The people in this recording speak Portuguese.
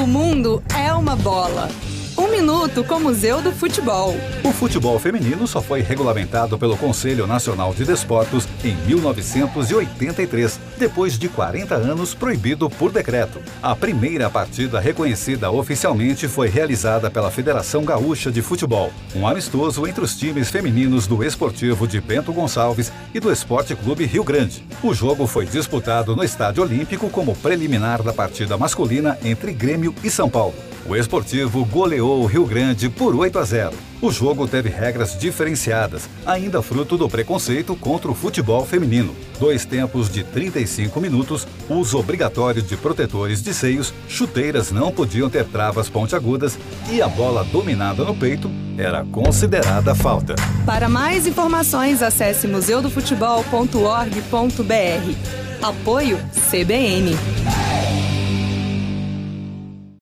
O mundo é uma bola. Um minuto com o Museu do Futebol. O futebol feminino só foi regulamentado pelo Conselho Nacional de Desportos em 1983, depois de 40 anos proibido por decreto. A primeira partida reconhecida oficialmente foi realizada pela Federação Gaúcha de Futebol, um amistoso entre os times femininos do Esportivo de Bento Gonçalves e do Esporte Clube Rio Grande. O jogo foi disputado no Estádio Olímpico como preliminar da partida masculina entre Grêmio e São Paulo. O esportivo goleou o Rio Grande por 8 a 0. O jogo teve regras diferenciadas, ainda fruto do preconceito contra o futebol feminino. Dois tempos de 35 minutos, uso obrigatório de protetores de seios, chuteiras não podiam ter travas pontiagudas e a bola dominada no peito era considerada falta. Para mais informações, acesse museudofutebol.org.br. Apoio CBN.